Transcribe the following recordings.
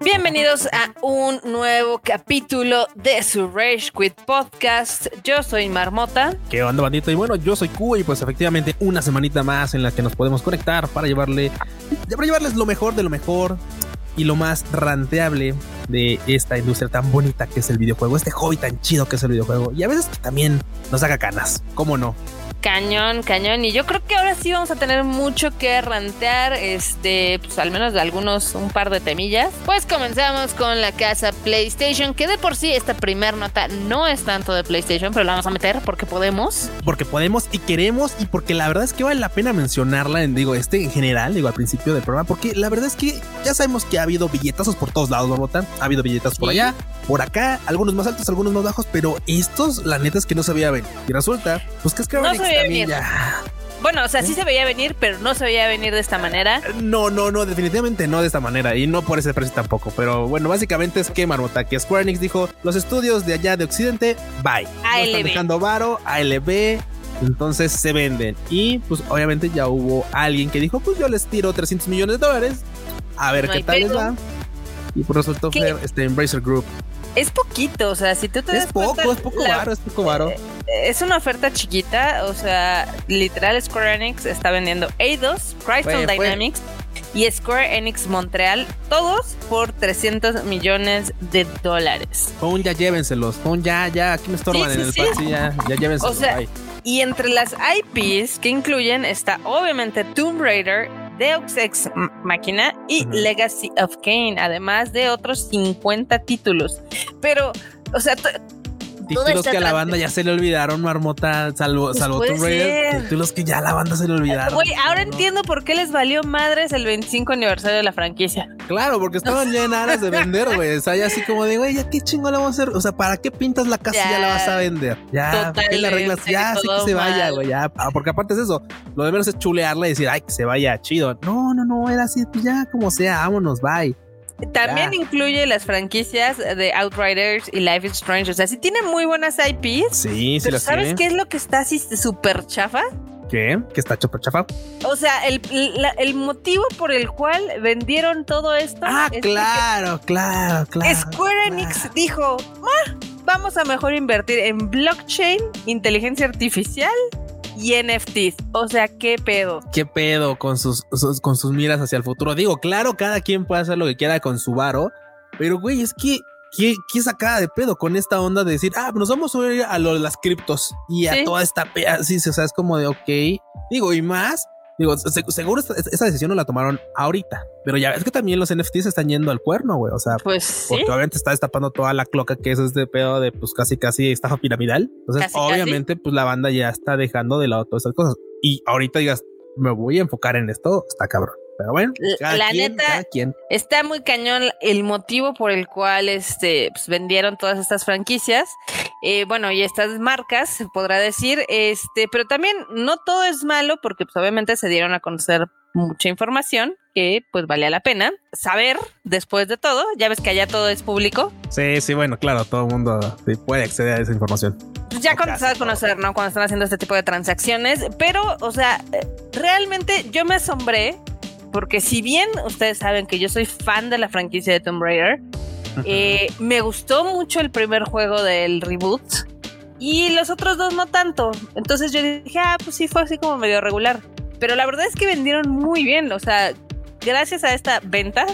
Bienvenidos a un nuevo capítulo de su Rage Quit Podcast. Yo soy Marmota. ¿Qué onda, bandito? Y bueno, yo soy Q y pues efectivamente una semanita más en la que nos podemos conectar para llevarle, para llevarles lo mejor de lo mejor y lo más ranteable de esta industria tan bonita que es el videojuego, este hobby tan chido que es el videojuego y a veces también nos haga canas, ¿cómo no? Cañón, cañón. Y yo creo que ahora sí vamos a tener mucho que rantear, este, pues al menos de algunos, un par de temillas. Pues comenzamos con la casa PlayStation, que de por sí esta primer nota no es tanto de PlayStation, pero la vamos a meter porque podemos. Porque podemos y queremos y porque la verdad es que vale la pena mencionarla en, digo, este en general, digo, al principio del programa, porque la verdad es que ya sabemos que ha habido billetazos por todos lados, ¿no, Ha habido billetazos por allá, por acá, algunos más altos, algunos más bajos, pero estos, la neta es que no se veía venir. Y resulta, pues que es que bueno, o sea, sí se veía venir, pero no se veía venir de esta manera. No, no, no, definitivamente no de esta manera y no por ese precio tampoco. Pero bueno, básicamente es que Marmota, que Square Enix dijo: los estudios de allá de Occidente, bye. ALB. están dejando varo, ALB. Entonces se venden. Y pues obviamente ya hubo alguien que dijo: Pues yo les tiro 300 millones de dólares. A ver qué tal les va. Y por pues resultó ser este Embracer Group. Es poquito, o sea, si tú te es poco, es poco varo, es poco varo. Eh, es una oferta chiquita, o sea, literal Square Enix está vendiendo Eidos, Crystal Dynamics y Square Enix Montreal, todos por 300 millones de dólares. Pon ya llévenselos, pon ya, ya, aquí me estorban en el sí. ya, ya llévenselos. O sea, y entre las IPs que incluyen está obviamente Tomb Raider, Deus Ex Máquina y Legacy of Kane, además de otros 50 títulos. Pero, o sea, títulos que a la banda ya se le olvidaron, Marmota, salvo, pues salvo Tomb Raider, títulos que ya a la banda se le olvidaron. Güey, ahora entiendo por qué les valió madres el 25 aniversario de la franquicia. Claro, porque estaban ya en aras de vender, güey. O sea, ya así como de, güey, ya qué chingo la vamos a hacer. O sea, ¿para qué pintas la casa y ya la vas a vender? Ya, ¿para qué la arreglas? Ya, así que se vaya, güey, ya. Ah, porque aparte es eso, lo de menos es chulearla y decir, ay, que se vaya chido. No, no, no, era así, pues ya como sea, vámonos, bye. También incluye las franquicias de Outriders y Life is Strange. O sea, sí tiene muy buenas IPs. Sí, sí, ¿Sabes qué es lo que está así súper chafa? ¿Qué? ¿Qué está súper chafa? O sea, el, el, motivo por el cual vendieron todo esto. Ah, claro, claro, claro. Square Enix dijo: ah, Vamos a mejor invertir en blockchain, inteligencia artificial y NFTs. O sea, ¿qué pedo? ¿Qué pedo con sus, con sus miras hacia el futuro? Digo, claro, cada quien puede hacer lo que quiera con su varo, pero güey, es que ¿Qué, ¿qué, sacada de pedo con esta onda de decir, ah, nos vamos a ir a lo de las criptos y a toda esta pea? Sí, o sea, es como de, ok. Digo, y más, Digo, seguro esa decisión no la tomaron ahorita, pero ya ves que también los NFTs están yendo al cuerno, güey. O sea, pues porque obviamente está destapando toda la cloca que es este pedo de pues casi casi estafa piramidal. Entonces, obviamente, pues la banda ya está dejando de lado todas esas cosas. Y ahorita digas, me voy a enfocar en esto, está cabrón. Pero bueno, la neta está muy cañón el motivo por el cual este, pues, vendieron todas estas franquicias. Eh, bueno, y estas marcas, se podrá decir, este, pero también no todo es malo porque pues, obviamente se dieron a conocer mucha información que pues valía la pena saber después de todo. Ya ves que allá todo es público. Sí, sí, bueno, claro, todo el mundo puede acceder a esa información. Pues ya cuando se a conocer, ¿no? Cuando están haciendo este tipo de transacciones, pero, o sea, realmente yo me asombré porque si bien ustedes saben que yo soy fan de la franquicia de Tomb Raider, eh, me gustó mucho el primer juego del reboot y los otros dos no tanto. Entonces yo dije, ah, pues sí, fue así como medio regular. Pero la verdad es que vendieron muy bien. O sea, gracias a esta venta,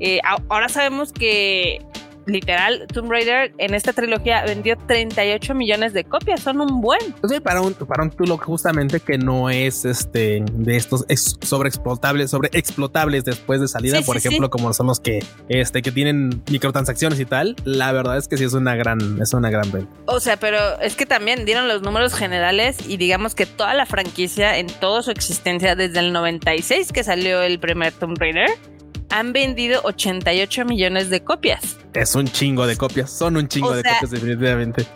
eh, ahora sabemos que literal, Tomb Raider en esta trilogía vendió 38 millones de copias, son un buen. Sí, para un, para un título justamente que no es este de estos sobreexplotables, sobreexplotables después de salida, por ejemplo, como son los que este que tienen microtransacciones y tal, la verdad es que sí es una gran, es una gran venta. O sea, pero es que también dieron los números generales y digamos que toda la franquicia en toda su existencia desde el 96 que salió el primer Tomb Raider han vendido 88 millones de copias. Es un chingo de copias, son un chingo de copias definitivamente.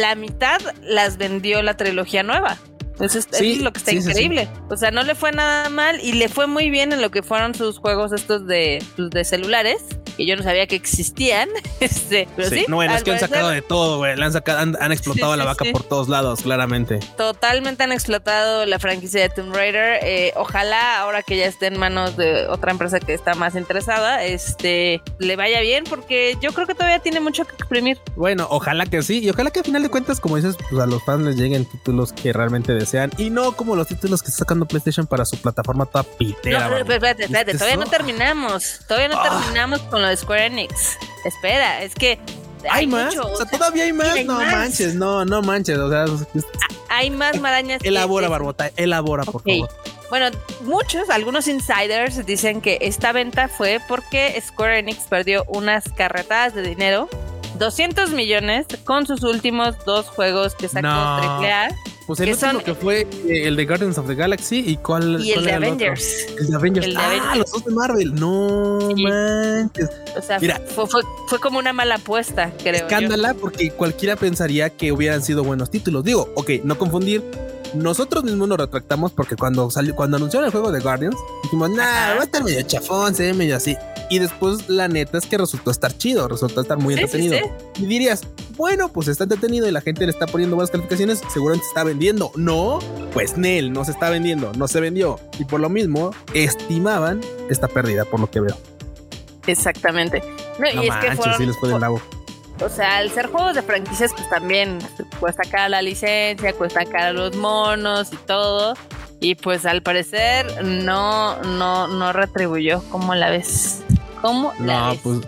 La mitad las vendió la trilogía nueva. Entonces es lo que está increíble. o sea, no le fue nada mal y le fue muy bien en lo que fueron sus juegos estos de, pues, de celulares. Que yo no sabía que existían. Este, pero sí, no, bueno, es que han sacado de todo, güey. Han, sacado, han, han explotado Sí, a la vaca por todos lados, claramente. Totalmente han explotado la franquicia de Tomb Raider. Eh, ojalá ahora que ya esté en manos de otra empresa que está más interesada, este le vaya bien, porque yo creo que todavía tiene mucho que exprimir. Bueno, ojalá que sí. Y ojalá que al final de cuentas, como dices, pues a los fans les lleguen títulos que realmente desean. Y no como los títulos que está sacando PlayStation para su plataforma toda pitera. espérate, espérate, ¿Viste todavía no terminamos. Todavía no Ah. terminamos con lo Square Enix. Espera, es que ¿Hay más? mucho, o sea, todavía hay más. hay no más. manches, no, no manches. O sea, es- hay más marañas. que- elabora, que- Barbota, elabora, por favor. Bueno, muchos, algunos insiders dicen que esta venta fue porque Square Enix perdió unas carretadas de dinero, 200 millones, con sus últimos dos juegos que sacó No. AAA Pues el que último son- que fue eh, el de Guardians of the Galaxy y cuál y el cuál de? Avengers. El de Avengers. El de ah, los dos de Marvel. No Sí. manches. O sea, Mira. fue, fue, fue como una mala apuesta, creo. yo. Escándala porque cualquiera pensaría que hubieran sido buenos títulos. Digo, ok, no confundir. Nosotros mismos nos retractamos porque cuando salió, cuando anunciaron el juego de Guardians, dijimos, nah, Ajá. va a estar medio chafón, se ve medio así. Y después la neta es que resultó estar chido, resultó estar muy Sí, sí, entretenido. Y dirías, bueno, pues está entretenido y la gente le está poniendo buenas calificaciones, seguramente se está vendiendo. No, pues Nel no se está vendiendo, no se vendió. Y por lo mismo, estimaban esta pérdida, por lo que veo. Exactamente. No, No y es que fueron, sí les fue del lado. O sea, al ser juegos de franquicias, pues también cuesta cara la licencia, cuesta cara los monos y todo. Y pues al parecer no, no, no retribuyó. ¿Cómo la ves? ¿Cómo la No, ves? pues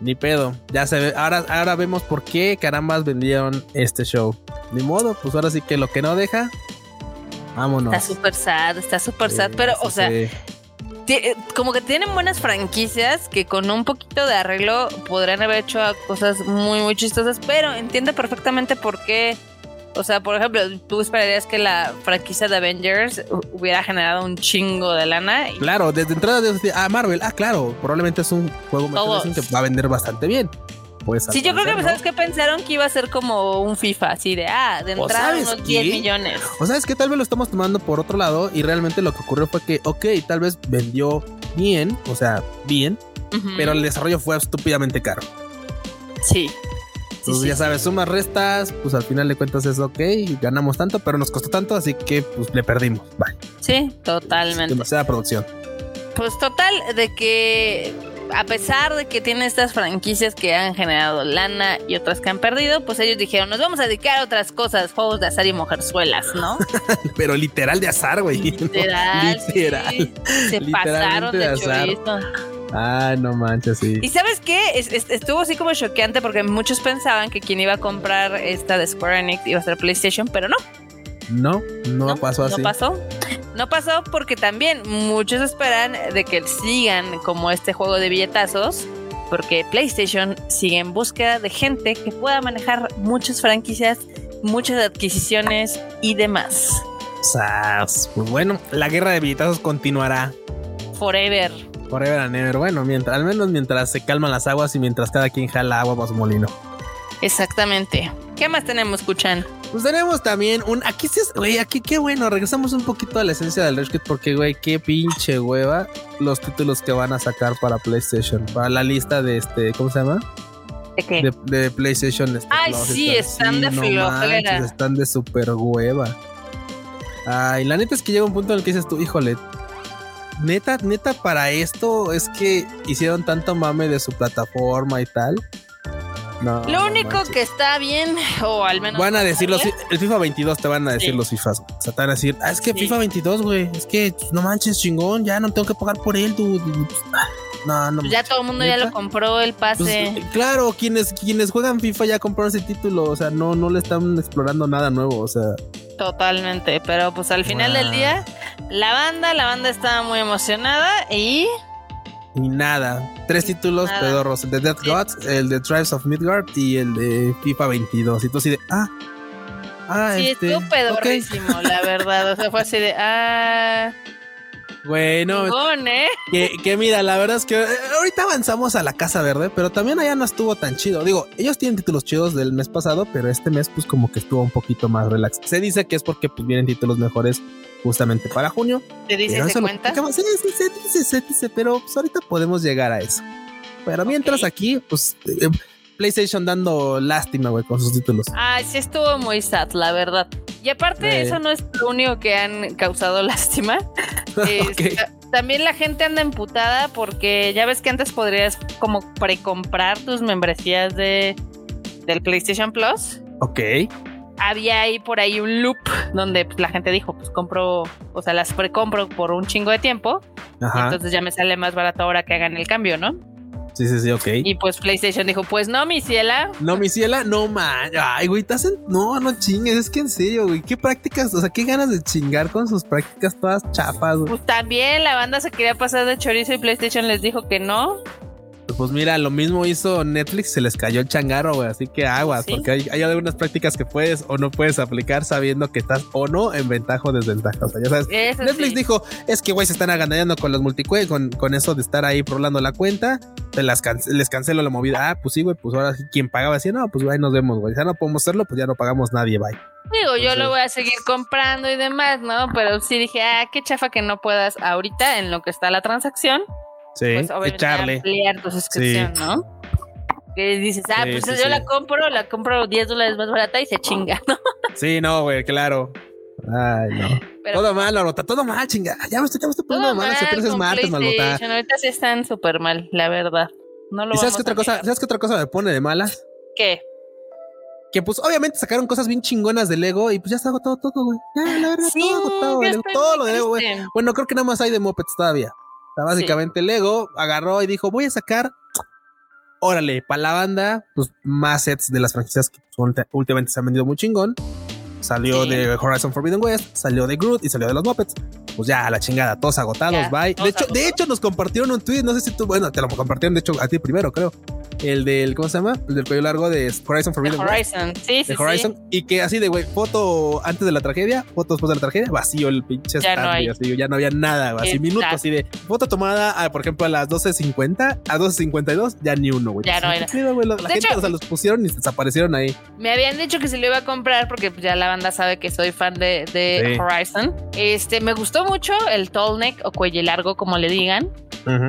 ni pedo. Ya se ve. Ahora, ahora vemos por qué carambas vendieron este show. Ni modo, pues ahora sí que lo que no deja. Vámonos. Está súper sad, está súper sad. Pero, sí, o sea, sí. eh, como que tienen buenas franquicias que con un poquito de arreglo podrían haber hecho cosas muy, muy chistosas. Pero entiendo perfectamente por qué. O sea, por ejemplo, tú esperarías que la franquicia de Avengers hu- hubiera generado un chingo de lana. y Claro, desde entrada de ah, Marvel, ah, claro, probablemente es un juego que va a vender bastante bien. Pues, Sí, yo creo que ¿sabes qué pensaron? Que iba a ser como un FIFA, así de, ah, de ¿O entrada sabes unos 10 qué? millones. O sea, es que tal vez lo estamos tomando por otro lado y realmente lo que ocurrió fue que, ok, tal vez vendió bien, o sea, bien, pero el desarrollo fue estúpidamente caro. Sí. Entonces, sí, ya sabes, sumas, restas, pues al final de cuentas es ok, ganamos tanto, pero nos costó tanto, así que pues le perdimos. Bye. sí, totalmente. Demasiada producción. Pues total, de que a pesar de que tiene estas franquicias que han generado lana y otras que han perdido, pues ellos dijeron, nos vamos a dedicar a otras cosas, juegos de azar y mujerzuelas, ¿no? Pero literal de azar, güey. Literal. Literal. Se pasaron de de azar. chorizo. Ah, no manches, sí. ¿Y sabes qué? Es- es- estuvo así como choqueante porque muchos pensaban que quien iba a comprar esta de Square Enix iba a ser PlayStation, pero no. No, no, pasó así. No pasó. No pasó porque también muchos esperan de que sigan como este juego de billetazos. Porque PlayStation sigue en búsqueda de gente que pueda manejar muchas franquicias, muchas adquisiciones y demás. Sas. Pues bueno, la guerra de billetazos continuará. Forever. Forever and ever. Bueno, mientras, al menos mientras se calman las aguas y mientras cada quien jala agua para su molino. Exactamente. ¿Qué más tenemos, Kuchan? Pues tenemos también un. Aquí sí es. Güey, aquí qué bueno. Regresamos un poquito a la esencia del Rage porque, güey, qué pinche hueva los títulos que van a sacar para PlayStation. Para la lista de este. ¿Cómo se llama? ¿De qué? De, de PlayStation. este, Ay, Plus sí, están de no manches, están de super hueva. Ay, la neta es que llega un punto en el que dices tú, híjole. Neta, neta, para esto es que hicieron tanto mame de su plataforma y tal. No. Lo único manches. que está bien, o al menos. Van a decir los, el FIFA 22 te van a decir Sí. los FIFAs. O sea, te van a decir, ah, es que Sí. FIFA 22, güey, es que pues, no manches, chingón, ya no tengo que pagar por él, dude. No, no. pues ya todo el mundo ya lo compró el Pues, pase. claro, quienes, quienes juegan FIFA ya compraron ese título, o sea, no, no le están explorando nada nuevo, o sea, Totalmente, pero pues al final del Wow. día, la banda, la banda estaba muy emocionada y y nada. Tres títulos Nada. pedorros, el de Death. Gods, el de Tribes of Midgard y el de FIFA 22. Y tú así de, ah, ah, sí, este, estuvo pedorrísimo, la verdad. O sea, fue así de, ah, Bueno, ¿eh? Que, que mira, la verdad es que eh, ahorita avanzamos a la Casa Verde, pero también allá no estuvo tan chido. Digo, ellos tienen títulos chidos del mes pasado, pero este mes pues como que estuvo un poquito más relax. Se dice que es porque pues vienen títulos mejores justamente para junio. Te dice, Pero ¿se cuenta? Sí, sí, se dice, se dice, pero pues ahorita podemos llegar a eso. Pero mientras aquí, pues eh, PlayStation dando lástima, güey, con sus títulos. Ay, sí estuvo muy sad, la verdad. Y aparte, Eh. eso no es lo único que han causado lástima. Este, También la gente anda emputada porque ya ves que antes podrías como precomprar tus membresías de del PlayStation Plus. Ok. Había ahí por ahí un loop donde pues, la gente dijo, pues compro, o sea, las precompro por un chingo de tiempo. Ajá. Entonces ya me sale más barato ahora que hagan el cambio, ¿no? Sí, sí, sí, ok. Y pues PlayStation dijo, pues no, mi ciela. No, mi ciela, no man. Ay, güey, te hacen. No, no chingues. Es que en serio, güey. ¿Qué prácticas? O sea, qué ganas de chingar con sus prácticas todas chapas, güey. Pues también la banda se quería pasar de chorizo y PlayStation les dijo que no. Pues mira, lo mismo hizo Netflix, se les cayó el changarro, güey. Así que aguas, Sí. porque hay, hay algunas prácticas que puedes o no puedes aplicar sabiendo que estás o no en ventaja o desventaja. O sea, ya sabes. Eso Netflix sí. dijo, es que güey se están agandallando con los multicue, con, con eso de estar ahí rolando la cuenta, te las cance- les cancelo la movida. Ah, pues sí, güey, pues ahora sí, quien pagaba decía, no, pues güey, nos vemos, güey. Ya no podemos hacerlo, pues ya no pagamos nadie, bye. Digo, yo lo voy a seguir comprando y demás, ¿no? Pero sí dije, ah, qué chafa que no puedas ahorita en lo que está la transacción, Sí, pues obviamente echarle. ampliar tu suscripción, ¿no? Que dices, ah, Sí, pues sí, yo la compro, la compro 10 dólares más barata y se chinga, ¿no? Sí, no, güey, claro. Ay, no. Pero todo mal, Marmota, todo mal, chinga. Ya me estoy, ya me estoy poniendo mal. Hace tres martes. PlayStation. Ahorita sí están súper mal, la verdad. No lo ¿Y sabes qué otra cosa? ¿Sabes qué otra cosa me pone de malas? ¿Qué? Que pues obviamente sacaron cosas bien chingonas de Lego y pues ya está agotado todo, güey. Ya, la verdad, Sí, todo agotado, Todo lo de Lego, güey. Bueno, creo que nada más hay de Muppets todavía. Sea, básicamente Lego agarró y dijo, voy a sacar, órale, para la banda, pues más sets de las franquicias que últimamente se han vendido muy chingón. Salió Sí. de Horizon Forbidden West, salió de Groot y salió de los Muppets. Pues ya, a la chingada, todos agotados, Ya, bye. De hecho, de hecho, nos compartieron un tweet, no sé si tú, bueno, te lo compartieron, de hecho, a ti primero, creo. El del, ¿cómo se llama? El del cuello largo de Horizon De Forbidden West Horizon, sí, sí, de Horizon sí. y que así de güey, foto antes de la tragedia, foto después de la tragedia, vacío el pinche Ya stand, no güey, hay. así, ya no había nada, güey, así minutos así de foto tomada, ah, por ejemplo, a las 12.50, a 12.52, ya ni uno, güey. Ya no ¿Qué era. güey? La, gente, hecho- o sea, los pusieron y desaparecieron ahí. Me habían dicho que se lo iba a comprar porque pues, ya la banda sabe que soy fan de, de Sí. Horizon. Este, me gustó mucho el tall neck o cuello largo, como le digan.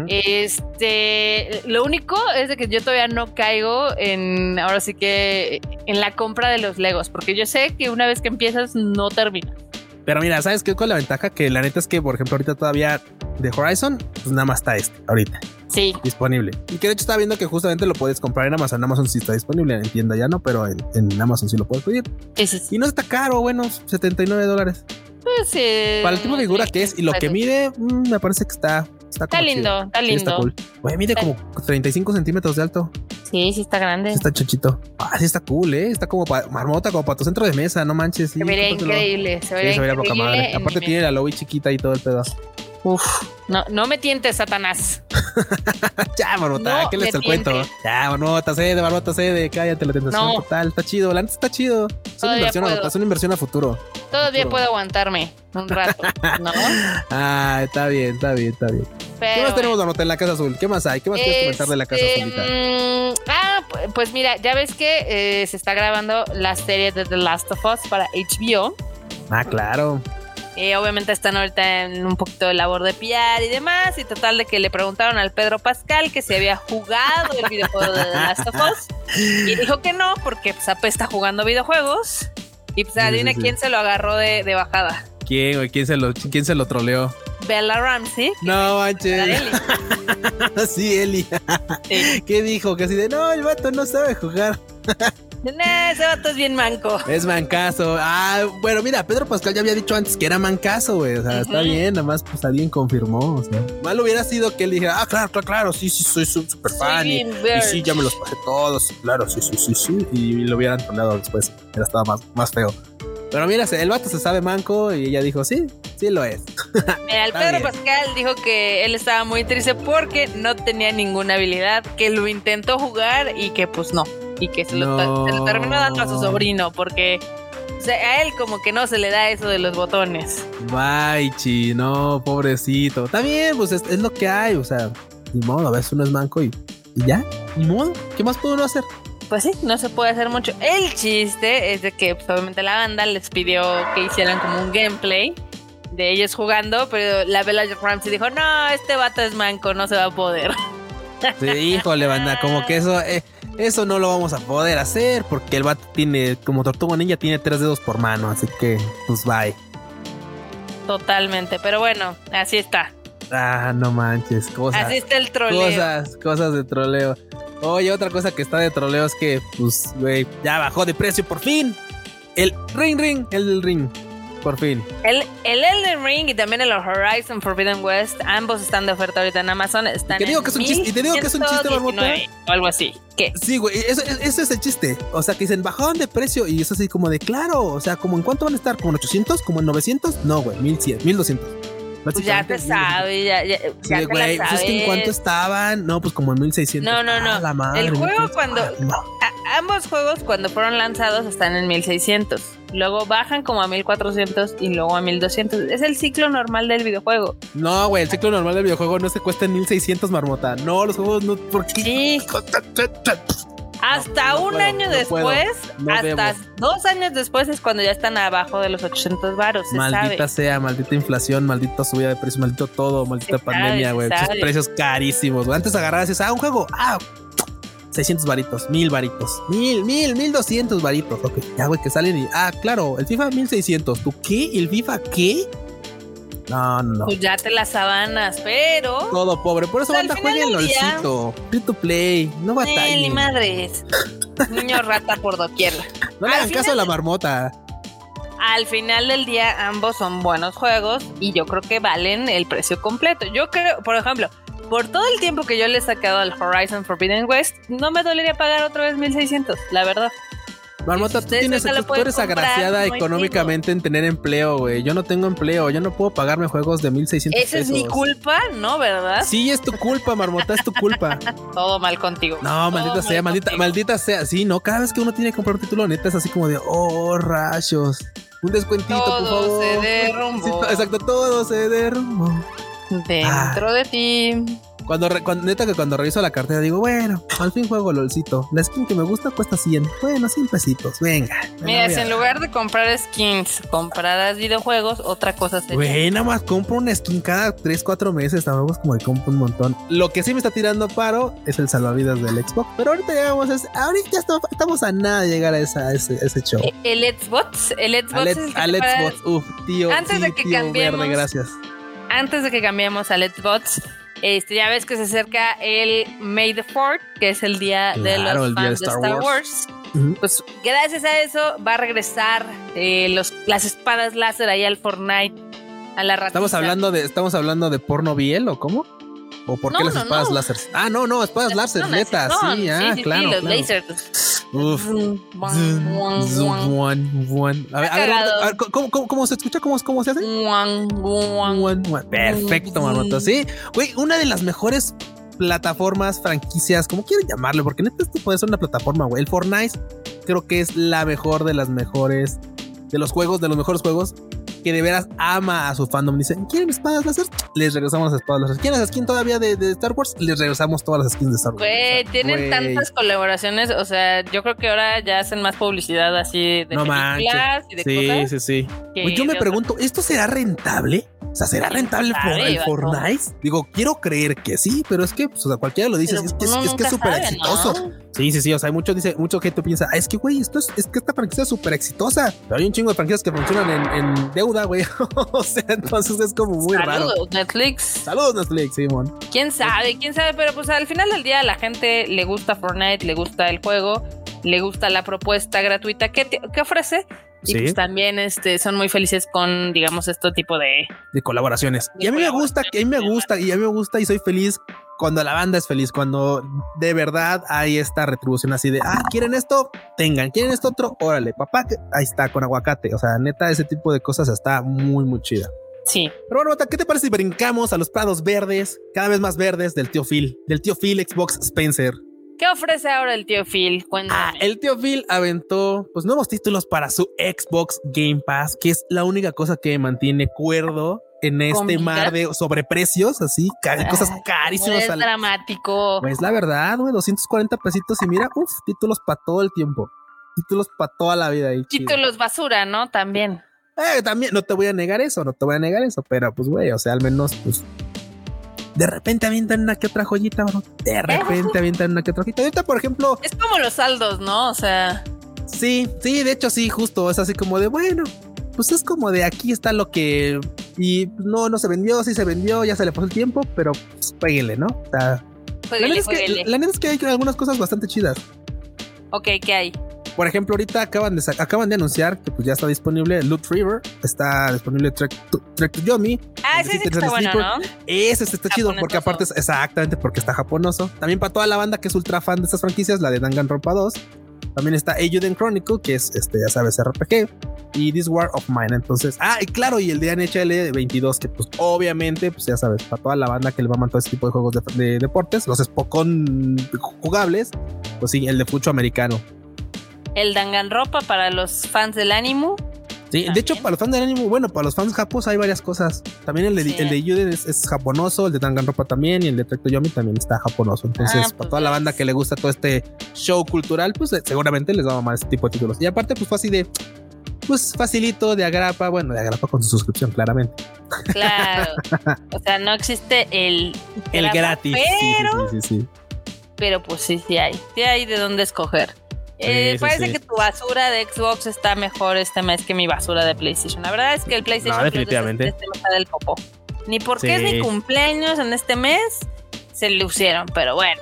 Este, lo único es de que yo todavía no caigo en, ahora sí que, en la compra de los Legos, porque yo sé que una vez que empiezas no termina. Pero mira, ¿sabes qué? ¿Cuál es la ventaja? Que la neta es que, por ejemplo, ahorita todavía de Horizon, pues nada más está este, ahorita, Sí, disponible. Y que de hecho estaba viendo que justamente lo puedes comprar en Amazon. Amazon sí está disponible, en tienda ya no, pero en, en Amazon sí lo puedes pedir. sí, sí, sí. Y no está caro, bueno, 79 dólares. Pues, eh, Para el tipo de figura que es y lo que mide, mm, me parece que está. Está, Está lindo, chido. está Sí, lindo. cool. Güey, mide Está- como 35 centímetros de alto. Sí, sí está grande. Sí está chochito. Ah, sí está cool, eh. Está como para marmota, como para tu centro de mesa, no manches. Sí, se vería increíble, se Sí, vería, se vería poca madre. Aparte tiene la lobby chiquita y todo el pedo. Uf, no, no me tientes, Satanás. ya, marmota, No ¿qué les el cuento? Ya, marmota, cede, marmota, cede. Cállate la tentación No. total. Está chido, la está chido. Es una, inversión, a- es una inversión a futuro. Todavía Futuro. puedo aguantarme un rato, ¿no? Ah, está bien, está bien, está bien. Pero, ¿Qué más tenemos, marmota, en la casa azul? ¿Qué más hay? ¿Qué más quieres comentar de la casa este, azulita? mm, ah, pu- pues mira, ya ves que eh, se está grabando la serie de The Last of Us para HBO. Ah, claro. Eh, obviamente están ahorita en un poquito de labor de PR y demás. Y total de que le preguntaron al Pedro Pascal que si había jugado el videojuego de The Last of Us. Y dijo que no, porque pues apesta jugando videojuegos. Y pues adivina sí, sí. quién se lo agarró de, de bajada. ¿Quién, güey? ¿Quién se lo, quién se lo troleó? Bella Ramsey. No, manches. Ellie. sí, Eli. ¿Qué dijo? Que así de, no, el vato no sabe jugar. Nah, ese vato es bien manco. Es mancazo. Ah, bueno, mira, Pedro Pascal ya había dicho antes que era mancazo, güey. O sea, está bien, nada más pues alguien confirmó. O sea, mal hubiera sido que él dijera, ah, claro, claro, claro, sí, sí, soy súper fan. Soy Y, sí, ya me los pasé todos, sí, claro, sí, sí, sí, sí. Y lo hubieran troleado después. Era estaba más, más feo. Pero mira, el vato se sabe manco y ella dijo, sí, sí lo es. Mira, el Pedro. Pascal dijo que él estaba muy triste porque no tenía ninguna habilidad, que lo intentó jugar y que pues no. Y que se lo, No. se lo terminó dando a su sobrino porque o sea, a él como que no se le da eso de los botones. Baichi, no, pobrecito. Bien, pues es, es lo que hay, o sea, ni modo, a veces uno es manco y, y ya, ni modo. ¿Qué más puede uno hacer? Pues sí, no se puede hacer mucho. El chiste es de que pues, obviamente la banda les pidió que hicieran como un gameplay de ellos jugando, pero la Bella Ramsey dijo, no, este vato es manco, no se va a poder. Sí, híjole, banda, como que eso, eh, eso no lo vamos a poder hacer porque el vato tiene, como Tortuga Ninja, tiene tres dedos por mano, así que, pues bye. Totalmente, pero bueno, así está. Ah, no manches, cosas. Así está el troleo. Cosas, cosas de troleo. Oye, otra cosa que está de troleo es que, pues, güey, ya bajó de precio por fin. El ring ring, el del ring. Por fin. El, el Elden Ring y también el Horizon Forbidden West, ambos están de oferta ahorita en Amazon. Están te digo que es un chiste, y te digo que es un chiste, Marmota. O algo así. ¿Qué? Sí, güey, eso, eso, es el chiste. O sea, que dicen, bajaron de precio y es así como de, claro, o sea, como en cuánto van a estar, como en 800, como en 900, no, güey, 1100, 1200. Pues ya te sabes, ya, ya, sí, ya güey, pues es que en cuánto estaban, no, pues como en 1600. No, no, no. Ah, la madre, el juego cuando, a, ambos juegos cuando fueron lanzados están en 1600 luego bajan como a 1400 y luego a 1200. Es el ciclo normal del videojuego. No, güey, el ciclo normal del videojuego no se cuesta en 1600, marmota. No, los juegos no. ¿Por qué? Sí. Hasta un año después, hasta dos años después es cuando ya están abajo de los 800 varos. Maldita sea, maldita inflación, maldita subida de precio, maldito todo, maldita pandemia, güey. Precios carísimos. Antes agarrabas y dices, ah, un juego, ah, 600 varitos, 1000 varitos, 1000, 1000, 1200 varitos. Ok, ya, güey, que salen y. Ah, claro, el FIFA 1600. ¿Tú qué? ¿El FIFA qué? No, no, no. Pues ya te las sabanas, pero. Todo pobre. Por eso, banda, jueguen LOLcito. Free to play. No va a ni madres. Niño rata por doquier. No le hagan caso a la marmota. Al final del día, ambos son buenos juegos y yo creo que valen el precio completo. Yo creo, por ejemplo, por todo el tiempo que yo le he sacado al Horizon Forbidden West, no me dolería pagar otra vez 1600, la verdad. Marmota, tú, tienes, tú, eres agraciada económicamente en tener empleo, güey. Yo no tengo empleo, yo no puedo pagarme juegos de 1600 ¿Esa es mi culpa? ¿No, verdad? Sí, es tu culpa, Marmota, es tu culpa. Todo mal contigo. No, maldita sea, maldita, maldita sea. Sí, no, cada vez que uno tiene que comprar un título, neta, es así como de, oh, rayos. Un descuentito, por favor. se derrumbó. Exacto, todo se derrumbó. Dentro de ti. Cuando, neta que cuando reviso la cartera digo, bueno, al fin juego LOLcito. La skin que me gusta cuesta 100. Bueno, 100 pesitos. Venga. Mira, si en lugar de comprar skins, compraras videojuegos, otra cosa sería. Güey, nada más compro una skin cada 3, 4 meses. Tampoco como que compro un montón. Lo que sí me está tirando paro es el salvavidas del Xbox. Pero ahorita llegamos a ahorita ya estamos a nada de llegar a, esa, ese, ese, show. El Xbox, el Xbox. Al, Xbox, uf, tío. Antes de que tío cambiemos. Verde, gracias. Antes de que cambiemos al Xbox este, ya ves que se acerca el May the 4 que es el día de los fans de Star, Wars. Pues gracias a eso va a regresar eh, los, las espadas láser ahí al Fortnite, a la ratita. Estamos hablando de, estamos hablando de porno biel o cómo? ¿O por qué las espadas láser? Ah, no, no, espadas láser, neta, sí, ah, claro. Sí, los lasers. Uf. A ver, a ver, ¿cómo, cómo, cómo se escucha? ¿Cómo, cómo se hace? Perfecto, mamota, sí. Güey, una de las mejores plataformas, franquicias, como quieren llamarlo, porque neta esto puede ser una plataforma, güey. El Fortnite creo que es la mejor de las mejores, de los juegos, de los mejores juegos que de veras ama a su fandom. Dicen, ¿quieren espadas láser? Les regresamos las espadas láser. ¿Quieren las skins todavía de, Star Wars? Les regresamos todas las skins de Star Wars. Güey, tienen tantas colaboraciones. O sea, yo creo que ahora ya hacen más publicidad así de no películas y de sí, cosas. Sí, sí, sí. Yo me pregunto, ¿esto será rentable? O sea, ¿será rentable por el Fortnite? Digo, quiero creer que sí, pero es que, pues, o sea, cualquiera lo dice, es, que, es, que es súper exitoso. Sí, sí, sí, o sea, hay mucho, dice, mucho gente piensa, ah, es que, güey, esto es, es que esta franquicia es súper exitosa. Pero hay un chingo de franquicias que funcionan en, deuda, güey. o sea, entonces es como muy raro. Saludos, Netflix. Saludos, Netflix, Simón. ¿Quién sabe? ¿Quién sabe? Pero pues al final del día a la gente le gusta Fortnite, le gusta el juego, le gusta la propuesta gratuita que, que ofrece y pues también este, son muy felices con, digamos, este tipo de... De colaboraciones. y a mí me gusta, que a mí me gusta, y a mí me gusta y soy feliz cuando la banda es feliz, cuando de verdad hay esta retribución así de, ah, ¿quieren esto? Tengan, ¿quieren esto otro? Órale, papá, ahí está, con aguacate. O sea, neta, ese tipo de cosas está muy, muy chida. Sí. Pero bueno, ¿qué te parece si brincamos a los prados verdes, cada vez más verdes del tío Phil, del tío Phil Xbox Spencer? ¿Qué ofrece ahora el tío Phil? Ah, el tío Phil aventó pues nuevos títulos para su Xbox Game Pass, que es la única cosa que mantiene cuerdo en este mar de sobreprecios, así, cosas carísimas. Es dramático. Pues la verdad, güey, 240 pesitos y mira, uff, títulos para todo el tiempo. Títulos para toda la vida. Ahí, títulos basura, ¿no? También. Eh, también, no te voy a negar eso, no te voy a negar eso, pero pues, güey, o sea, al menos, pues, de repente avientan una que otra joyita, bro. De repente avientan una que otra joyita. Ahorita, por ejemplo. Es como los saldos, ¿no? O sea. Sí, sí, de hecho, sí, justo. Es así como de bueno. Pues es como de aquí está lo que. Y no, no se vendió, sí se vendió, ya se le pasó el tiempo, pero pues, péguele, ¿no? O sea, la, neta es que, la neta es que hay algunas cosas bastante chidas. Ok, ¿qué hay? Por ejemplo, ahorita acaban de, acaban de anunciar que pues ya está disponible Loot River, está disponible Trek to, Trek to Yomi. Ah, ese sí está bueno, ¿no? Ese está chido porque aparte es exactamente porque está japonoso. También para toda la banda que es ultra fan de estas franquicias, la de Danganronpa 2. También está Ayuden Chronicle, que es este, ya sabes, RPG. Y This War of Mine. Entonces, ah, y claro, y el de NHL 22, que pues obviamente, pues ya sabes, para toda la banda que le va a mandar este tipo de juegos de, deportes, los Spokon jugables, pues sí, el de fucho americano el Danganropa para los fans del ánimo. Sí, de hecho, para los fans del ánimo, bueno, para los fans japos hay varias cosas. También el de, el de Yuden es, japonoso, el de Danganropa también, y el de Trecto Yomi también está japonoso. Entonces, ah, para pues toda la banda que le gusta todo este show cultural, pues seguramente les va a mamar este tipo de títulos. Y aparte, pues fue así de, pues facilito de agrapa, bueno, de agrapa con su suscripción, claramente. Claro. o sea, no existe el, el gratis. Pero, sí, sí, sí, pero pues sí, sí hay. Sí hay de dónde escoger. Eh, parece que tu basura de Xbox está mejor este mes que mi basura de PlayStation. La verdad es que el PlayStation no, definitivamente. este está del popo. Ni porque es mi cumpleaños en este mes se lucieron, pero bueno.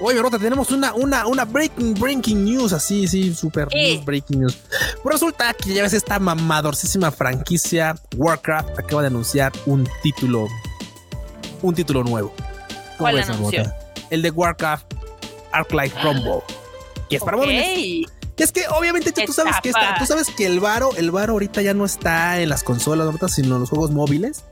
Oye, Rota, tenemos una, una, una breaking, breaking news, así, sí, super breaking news. Pues resulta que ya ves esta mamadorcísima franquicia Warcraft acaba de anunciar un título, un título nuevo. ¿Cuál anunció? El de Warcraft Arclight Rumble que es para móviles. Es que obviamente tú, sabes que tú sabes que el varo, el varo ahorita ya no está en las consolas, sino en los juegos móviles.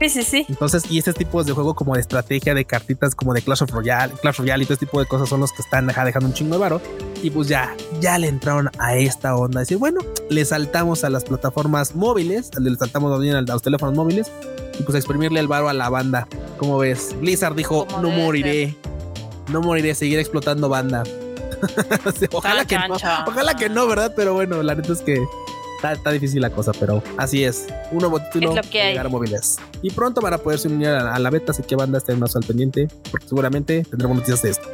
Sí, sí, sí. Entonces, y este tipo de juego como de estrategia de cartitas como de Clash of Royale, Clash Royale y todo este tipo de cosas son los que están dejando un chingo de varo. Y pues ya, ya le entraron a esta onda. Decir, bueno, le saltamos a las plataformas móviles, le saltamos también a los teléfonos móviles y pues a exprimirle el varo a la banda. Como ves, Blizzard dijo, no moriré, no moriré, seguir explotando banda. ojalá que no, ojalá que no, ¿verdad? Pero bueno, la neta es que está, difícil la cosa, pero así es. Un nuevo título llegar a móviles. Y pronto van a poderse unir a, la beta, así que banda estén más al pendiente, porque seguramente tendremos noticias de esto.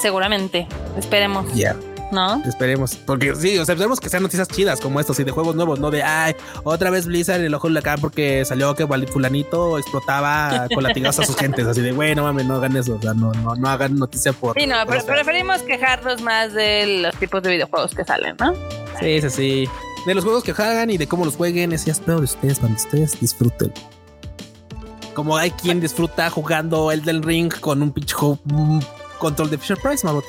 Seguramente, esperemos. Ya. ¿no? Esperemos, porque sí, o sea, esperemos que sean noticias chidas como estos y de juegos nuevos, no de, ay, otra vez Blizzard en el ojo de acá porque salió que fulanito explotaba con latigazos a sus gentes, así de, bueno, mames, no hagan eso, o sea, no, no, no hagan noticia por... Sí, no, pero preferimos quejarnos más de los tipos de videojuegos que salen, ¿no? Sí, sí, sí. De los juegos que hagan y de cómo los jueguen, es ya espero de ustedes, cuando ustedes disfruten. Como hay quien disfruta jugando Elden Ring con un pinche control de Fisher Price, mamá.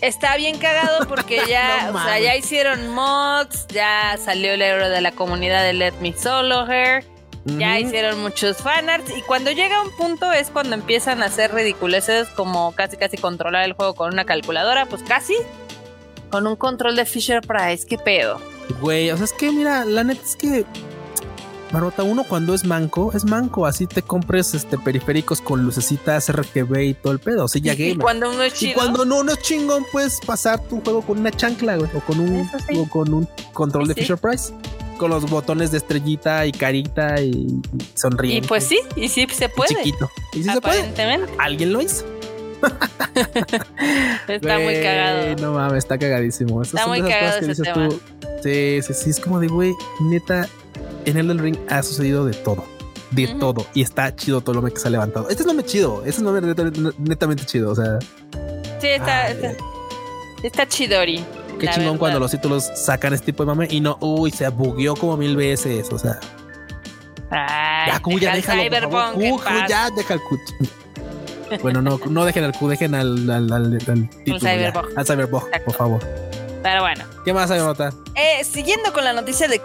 Está bien cagado porque ya, o sea, ya hicieron mods, ya salió el héroe de la comunidad de Let Me Solo Her, ya hicieron muchos fanarts y cuando llega un punto es cuando empiezan a hacer ridiculeces como casi casi controlar el juego con una calculadora, pues casi con un control de Fisher Price, qué pedo. Güey, o sea, es que mira, la neta es que Marota, uno cuando es manco, es manco, así te compres este periféricos con lucecitas RGB y todo el pedo, o sea, ya Y cuando uno es chido. Y cuando no uno es chingón, puedes pasar tu juego con una chancla, güey, o con un, o con un control de Fisher Price. Con los botones de estrellita y carita y sonríe. Y pues sí, y sí se puede. chiquito. Y sí se puede. Alguien lo hizo. está muy cagado. No mames, está cagadísimo. está muy cagado ese tema. sí, sí, sí, es como de, güey, neta, en Elden Ring ha sucedido de todo. De todo. Y está chido todo lo que se ha levantado. Este es nombre chido. Este es nombre netamente, chido. O sea. Sí, está, está, está chidori. Qué chingón cuando los títulos sacan este tipo de mame y no, uy, se bugueó como mil veces. O sea. Ay, ya, Q, ya déjalo. ya deja el Q. bueno, no, no dejen al Q, dejen al, al, al, al título. Al Cyberbug, por favor. Pero bueno. ¿Qué más hay, Nota? Eh, siguiendo con la noticia de,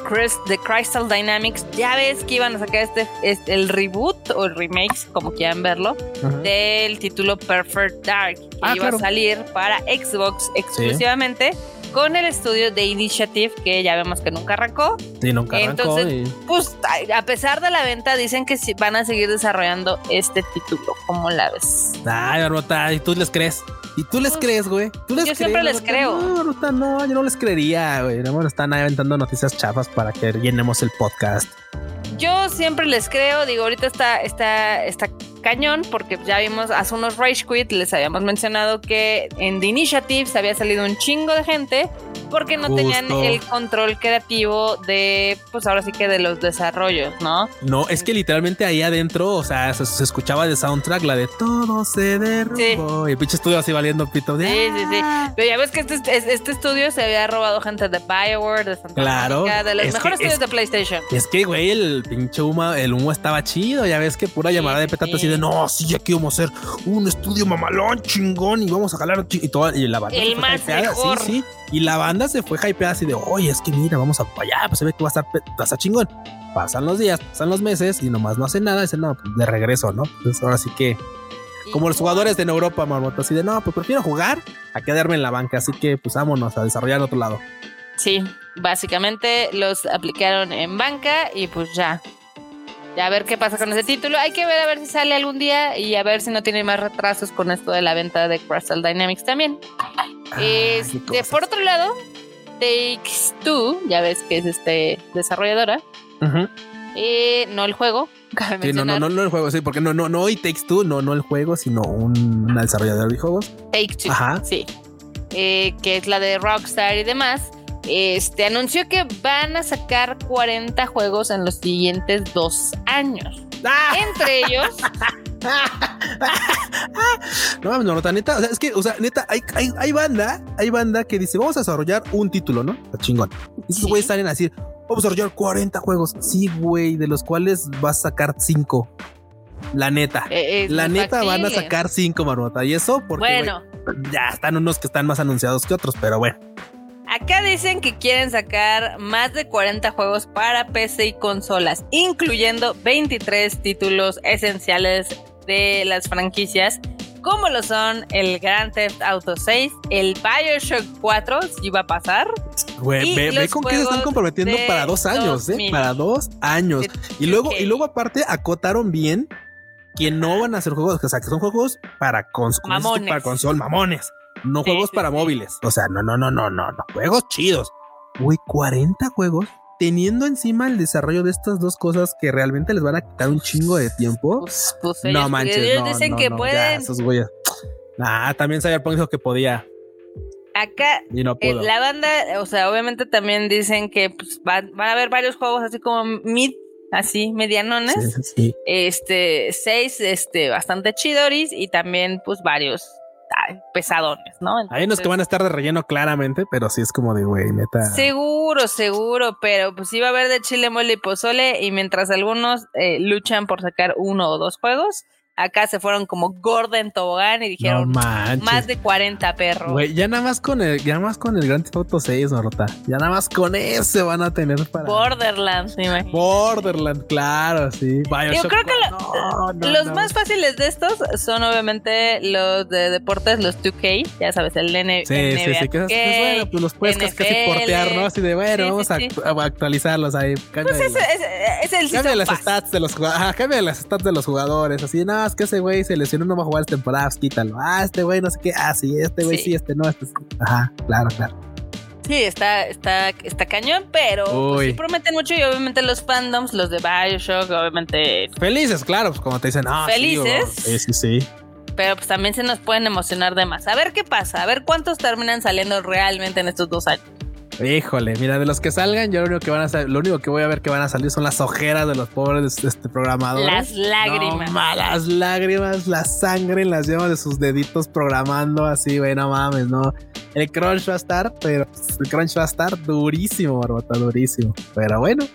de Crystal Dynamics, ya ves que iban a sacar este, este el reboot o el remake, como quieran verlo, del título Perfect Dark, que ah, iba a salir para Xbox exclusivamente. Con el estudio de Initiative, que ya vemos que nunca arrancó. Sí, nunca arrancó. Entonces, pues, a pesar de la venta, dicen que van a seguir desarrollando este título. ¿Cómo la ves? Ay, Nota, ¿y tú les crees? ¿Y tú les crees, güey? ¿Tú les yo siempre les creo. No, no, no, yo no les creería, güey. No, están aventando noticias chafas para que llenemos el podcast. Yo siempre les creo, digo, ahorita está, está, está cañón porque ya vimos hace unos Rage Quit, les habíamos mencionado que en The Initiative se había salido un chingo de gente porque no tenían Justo. el control creativo de, pues ahora sí que de los desarrollos, ¿no? No, es que literalmente ahí adentro, o sea, se, se escuchaba de soundtrack la de todo se derrumbó. Y el pinche estudio así valiendo pito de. Sí, sí, sí. "Ah". Pero ya ves que este, este estudio se había robado gente de Bioware, de Santa Claro. Mónica, de los Es que mejores estudios es- de PlayStation. Es que, güey, el pinche humo, el humo estaba chido. Ya ves que pura llamada de petate así de no, sí, aquí vamos a hacer un estudio mamalón, chingón, y vamos a jalar chi-". y toda, y la banda El se fue más hypeada, mejor. sí, sí. Y la banda se fue hypeada así de oye, es que mira, vamos a allá, pues se ve que va a estar, va a estar chingón. Pasan los días, pasan los meses y nomás no hacen nada, dicen no, pues, de regreso, ¿no? Entonces ahora sí que, como los jugadores de en Europa, marmota, así de no, pues prefiero jugar a quedarme en la banca, así que pues vámonos a desarrollar en otro lado. Sí, básicamente los aplicaron en banca y pues ya. Ya a ver qué pasa con ese título. Hay que ver a ver si sale algún día y a ver si no tiene más retrasos con esto de la venta de Crystal Dynamics también. Ah, Este, por otro lado, Takes Two, ya ves que es este desarrolladora, Ujú. eh, no el juego. Sí, no, no, no, no el juego, sí, porque no, no, no, y Takes Two, no, no el juego, sino un, una desarrolladora de juegos. Take Two, Ajá. sí. Eh, que es la de Rockstar y demás. Este anunció que van a sacar 40 juegos en los siguientes dos años. ¡Ah! Entre ellos, No mames, no, neta, o sea, es que, o sea, neta, hay, hay, hay banda, hay banda que dice, vamos a desarrollar un título, ¿no? Está chingón. Y esos Sí. güeyes salen a decir, vamos a desarrollar 40 juegos. Sí, güey, de los cuales vas a sacar 5. La neta. eh, es La neta van a sacar 5, marmota. Y eso porque Bueno, ya están unos que están más anunciados que otros, pero bueno. Acá dicen que quieren sacar más de 40 juegos para PC y consolas, incluyendo 23 títulos esenciales de las franquicias, como lo son el Grand Theft Auto 6, el Bioshock 4, si va a pasar, Güey, ve, con qué se están comprometiendo para dos años, ¿eh? 2000. Para dos años. Y luego, y luego aparte acotaron bien que no van a hacer juegos, o sea, que son juegos para, cons Mamones. para console, mamones. No Sí, juegos sí, para sí. móviles. O sea, no, no, no, no, no, no. Juegos chidos. Güey, 40 juegos teniendo encima el desarrollo de estas dos cosas que realmente les van a quitar un chingo de tiempo. pues, pues no manches, ellos no, dicen no, que no, ya, pueden. esos güeyes. Ah, también Cyberpunk dijo que podía Acá y no Eh, pudo. la banda, o sea, obviamente también dicen que pues, van, van a haber varios juegos así como mid, así, medianones. Sí. Este, seis, este, bastante chidoris y también, pues, varios pesadones, ¿no? Hay unos que van a estar de relleno claramente, pero sí es como de, güey, neta. Seguro, seguro, pero pues iba a haber de chile, mole y pozole y mientras algunos eh, luchan por sacar uno o dos juegos, acá se fueron como Gordon Tobogán y dijeron más de 40 perros. Güey, ya nada más con el, ya nada más con el Grand Theft Auto 6, Norota. Ya nada más con ese van a tener para Borderlands, me imagino. Borderland, claro, sí. Bioshock, creo que no, no, Los más fáciles de estos son obviamente los de deportes, los 2K, ya sabes, el N Sí, sí, sí, que pues, bueno, pues los puedes casi casi NFL. portear, ¿no? Así de, bueno, Sí, vamos sí, a actualizarlos ahí. Pues Cámbiale es, es, es el Season las stats de los jugadores. Cámbiale las stats de los jugadores. Así, no, es que ese güey se lesionó, no va a jugar esta temporada, pues quítalo. Ah, este güey no sé qué. Ah, sí, este güey Sí. sí. este no. Este sí. Ajá, claro, claro. Sí, está, está, está cañón, pero pues, sí prometen mucho y obviamente los fandoms, los de Bioshock, obviamente, Felices, claro, pues como te dicen, ah, Felices. Sí, sí, sí. pero pues también se nos pueden emocionar de más. A ver qué pasa, a ver cuántos terminan saliendo realmente en estos dos años. Híjole, mira, de los que salgan, yo lo único que van a sal- lo único que voy a ver que van a salir son las ojeras de los pobres este, programadores. Las lágrimas. No, ma, las lágrimas, la sangre en las llamas de sus deditos programando así, güey, no mames, no. El crunch va a estar, pero el crunch va a estar durísimo, barbata, durísimo. Pero bueno,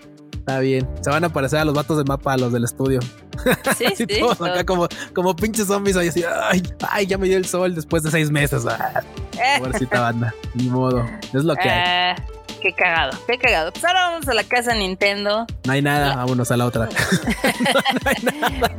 está bien. Se van a parecer a los vatos de mapa, a los del estudio. Sí, sí. todos todo- acá como, como pinches zombies ahí así, ay, ay, ya me dio el sol después de seis meses. Ah, Eh, pobrecita banda, ni modo. Es lo que hay. ah, qué cagado, qué cagado. Pues ahora vamos a la casa Nintendo. No hay nada, vámonos a la otra.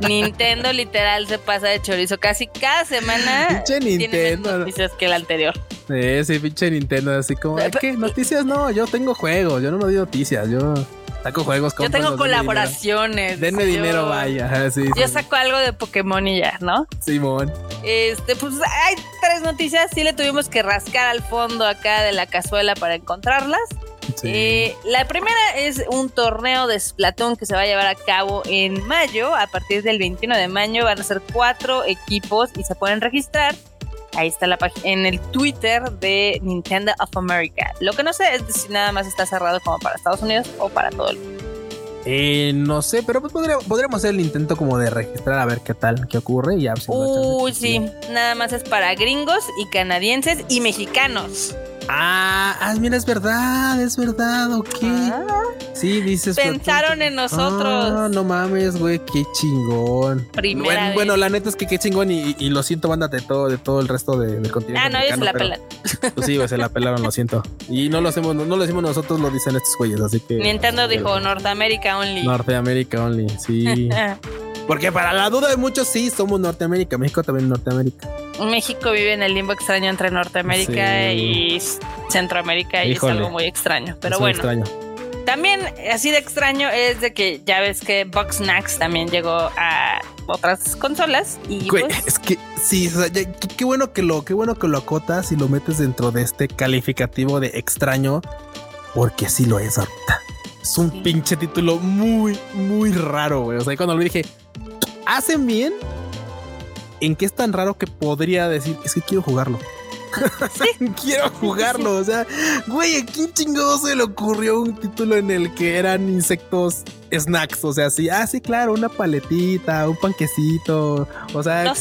Nintendo literal se pasa de chorizo casi cada semana. Pinche Tiene menos Nintendo. noticias que el anterior. Sí, sí, pinche Nintendo, así como, Eh, ¿qué? Noticias no, yo tengo juegos, yo no doy noticias, yo saco juegos. Yo tengo cómpralos, denme dinero. colaboraciones. Denme Yo- dinero, vaya. Sí, Yo sí. saco algo de Pokémon y ya, ¿no? Simón. Este, pues hay tres noticias. Sí le tuvimos que rascar al fondo acá de la cazuela para encontrarlas. Eh, la primera es un torneo de Splatoon que se va a llevar a cabo en mayo. A partir del 21 de mayo van a ser cuatro equipos y se pueden registrar. Ahí está la página en el Twitter de Nintendo of America. Lo que no sé es si nada más está cerrado como para Estados Unidos o para todo el mundo. Eh, no sé, pero pues podríamos, hacer el intento como de registrar a ver qué tal, qué ocurre y ya. Uy, sí, nada más es para gringos y canadienses y mexicanos. Ah, ah, mira, es verdad, es verdad, ok. Ah. sí, dices. Pensaron en nosotros. Ah, no mames, güey, qué chingón. Primera bueno, la neta es que qué chingón y, lo siento, banda de todo, de todo el resto de, del continente. Ah, no, ellos se la pelan. Pues sí, güey, se la pelaron, lo siento. Y no lo hacemos, no lo decimos nosotros, lo dicen estos güeyes, así que. Nintendo dijo Norteamérica only. Norteamérica only, sí. Porque para la duda de muchos, sí, somos Norteamérica. México también es Norteamérica. México vive en el limbo extraño entre Norteamérica y Centroamérica y es algo muy extraño. Pero bueno. También así de extraño es de que ya ves que Boxnax también llegó a otras consolas y pues es que sí, qué, bueno que lo qué bueno que lo acotas y lo metes dentro de este calificativo de extraño porque sí lo es ahorita. Es un pinche título muy muy raro, güey. O sea, cuando lo dije, hacen bien en qué es tan raro que podría decir, es que quiero jugarlo. quiero jugarlo. O sea, güey, ¿a quién chingado se le ocurrió un título en el que eran insectos snacks? O sea, sí, ah, sí, claro, una paletita, un panquecito. O sea,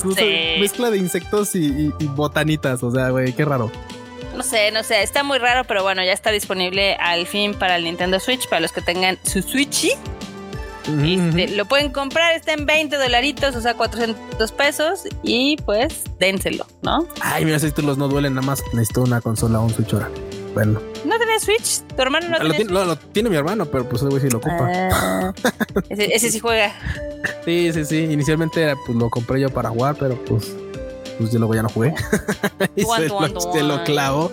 mezcla de insectos y, botanitas. O sea, güey, qué raro. No sé, no sé, está muy raro, pero bueno, ya está disponible al fin para el Nintendo Switch, para los que tengan su Switchy. Este, lo pueden comprar, está en 20 dolaritos, o sea, 400 pesos. Y pues, dénselo, ¿no? Ay, mira, esos títulos no duelen, nada más necesito una consola o un Switch ahora. Bueno. ¿No tiene Switch? ¿Tu hermano no ah, tiene? Lo, lo, tiene mi hermano, pero pues ese güey sí lo ocupa. Ah, ese, sí juega. sí, sí, sí. Inicialmente pues lo compré yo para jugar, pero pues, pues yo luego ya no jugué. y se, lo, clavo.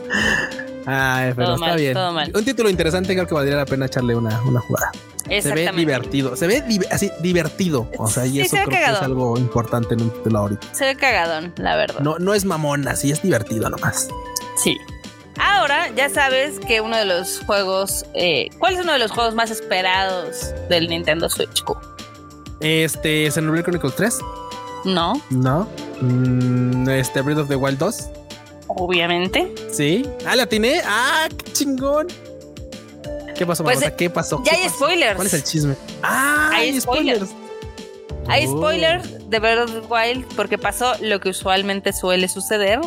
Ay, pero está bien. Un título interesante, creo que valdría la pena echarle una, una jugada. Se ve divertido, se ve así divertido. O sea, y eso creo que es algo importante en un título ahorita. Se ve cagadón, la verdad. No, no es mamón, así es divertido nomás. Sí. Ahora ya sabes que uno de los juegos, eh, ¿cuál es uno de los juegos más esperados del Nintendo Switch? Este, ¿Xenoblade Chronicles 3? No. No. Mm, este, Breath of the Wild 2. Obviamente. Sí. Ah, la tiene. Ah, qué chingón. ¿Qué pasó, pues, ¿Qué pasó? Ya hay spoilers. ¿Cuál es el chisme? Ah, hay, spoilers. Hay oh. spoilers de Breath of the Wild porque pasó lo que usualmente suele suceder,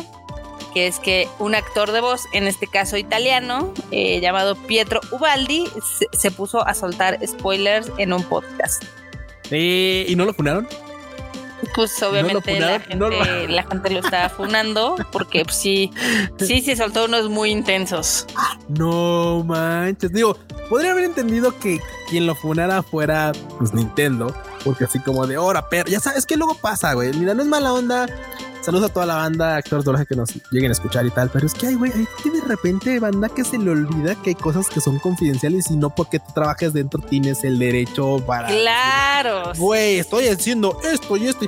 que es que un actor de voz, en este caso italiano, eh, llamado Pietro Ubaldi, se, puso a soltar spoilers en un podcast. Eh, ¿Y no lo funaron? Pues obviamente la, gente, la, gente, lo estaba funando porque pues, sí, sí, sí soltó unos muy intensos. No manches, digo, podría haber entendido que quien lo funara fuera pues Nintendo, porque así como de hora, pero ya sabes que luego pasa, güey. Mira, no es mala onda. Saludos a toda la banda, actores de que nos lleguen a escuchar y tal, pero es que hay, güey, hay que de repente banda que se le olvida que hay cosas que son confidenciales y no porque tú trabajes dentro tienes el derecho para. Claro. Güey, estoy haciendo esto y esto.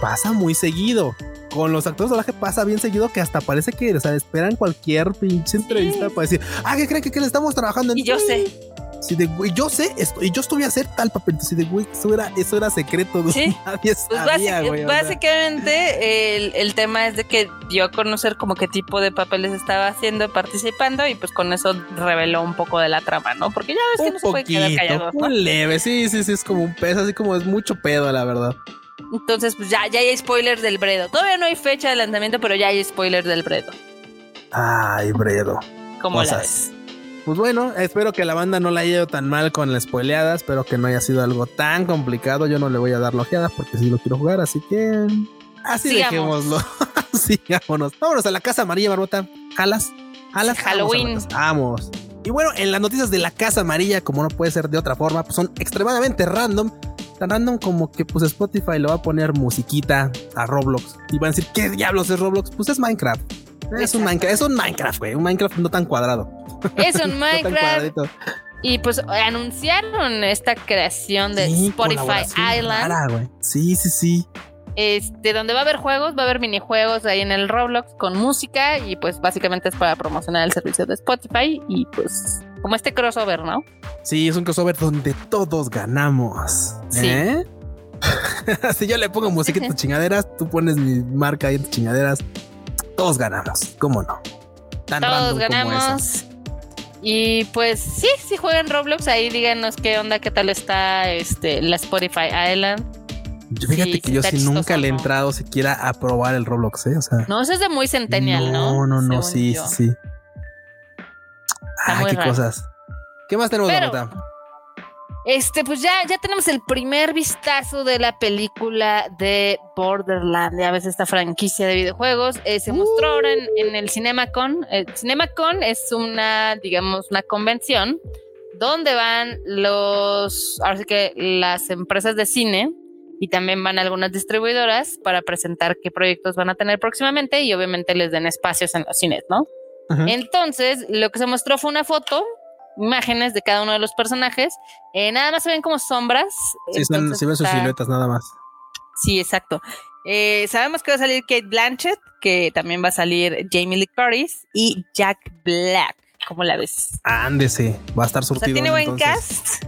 Pasa muy seguido con los actores de doblaje pasa bien seguido que hasta parece que o sea, esperan cualquier pinche entrevista para decir, ah, ¿qué creen que, le estamos trabajando en Y yo sé. Sí, de güey, yo sé esto y yo estuve a hacer tal papel. Así de güey, eso era, eso era secreto. ¿Sí? Nadie pues sabía, güey, básicamente el, el, tema es de que dio a conocer como qué tipo de papeles estaba haciendo, participando y pues con eso reveló un poco de la trama, ¿no? Porque ya ves que no se puede quedar callado. ¿no? Un leve, sí, sí, sí, es como un peso, así como es mucho pedo, la verdad. Entonces, pues ya, ya hay spoilers del Bredo. Todavía no hay fecha de lanzamiento, pero ya hay spoilers del Bredo. Ay, Bredo. ¿Cómo la ves? Pues bueno, espero que la banda no la haya ido tan mal con las spoileadas. Espero que no haya sido algo tan complicado. Yo no le voy a dar lojeadas porque sí lo quiero jugar, así que. Así dejémoslo. Sigámonos. Vámonos a la casa amarilla, Barbota. ¿Jalas? ¿Jalas? Halloween. Vamos. Y bueno, en las noticias de la casa amarilla, como no puede ser de otra forma, pues son extremadamente random. Tan random como que pues Spotify le va a poner musiquita a Roblox. Y van a decir, ¿qué diablos es Roblox? Pues es Minecraft. Es un Minecraft, es un Minecraft, güey. Un Minecraft no tan cuadrado. Es un Minecraft. y pues anunciaron esta creación de Spotify Island. sí, sí, sí. Este, donde va a haber juegos, va a haber minijuegos ahí en el Roblox con música y pues básicamente es para promocionar el servicio de Spotify y pues como este crossover, ¿no? Sí, es un crossover donde todos ganamos. Sí. ¿Eh? si yo le pongo música en tus chingaderas, tú pones mi marca ahí en tus chingaderas, todos ganamos. ¿Cómo no? Tan todos ganamos. Y pues sí, si juegan Roblox, ahí díganos qué onda, qué tal está este la Spotify Island. Fíjate que yo sí nunca le he entrado siquiera a probar el Roblox, ¿eh? O sea. No, eso es de muy centennial, ¿no? No, no, no, sí, sí, sí. Ah, qué cosas. ¿Qué más tenemos, Pero, este, pues ya, ya tenemos el primer vistazo de la película de Borderland, ya ves esta franquicia de videojuegos. Eh, se mostró ahora en, el CinemaCon. El CinemaCon es una, digamos, una convención donde van los, ahora sí que las empresas de cine y también van algunas distribuidoras para presentar qué proyectos van a tener próximamente y obviamente les den espacios en los cines, ¿no? Entonces, lo que se mostró fue una foto imágenes de cada uno de los personajes. Eh, nada más se ven como sombras. Sí, se ven sus siluetas nada más. Sí, exacto. Eh, sabemos que va a salir Kate Blanchett, que también va a salir Jamie Lee Curtis y Jack Black. ¿Cómo la ves? Ándese, va a estar surtido. tiene buen cast.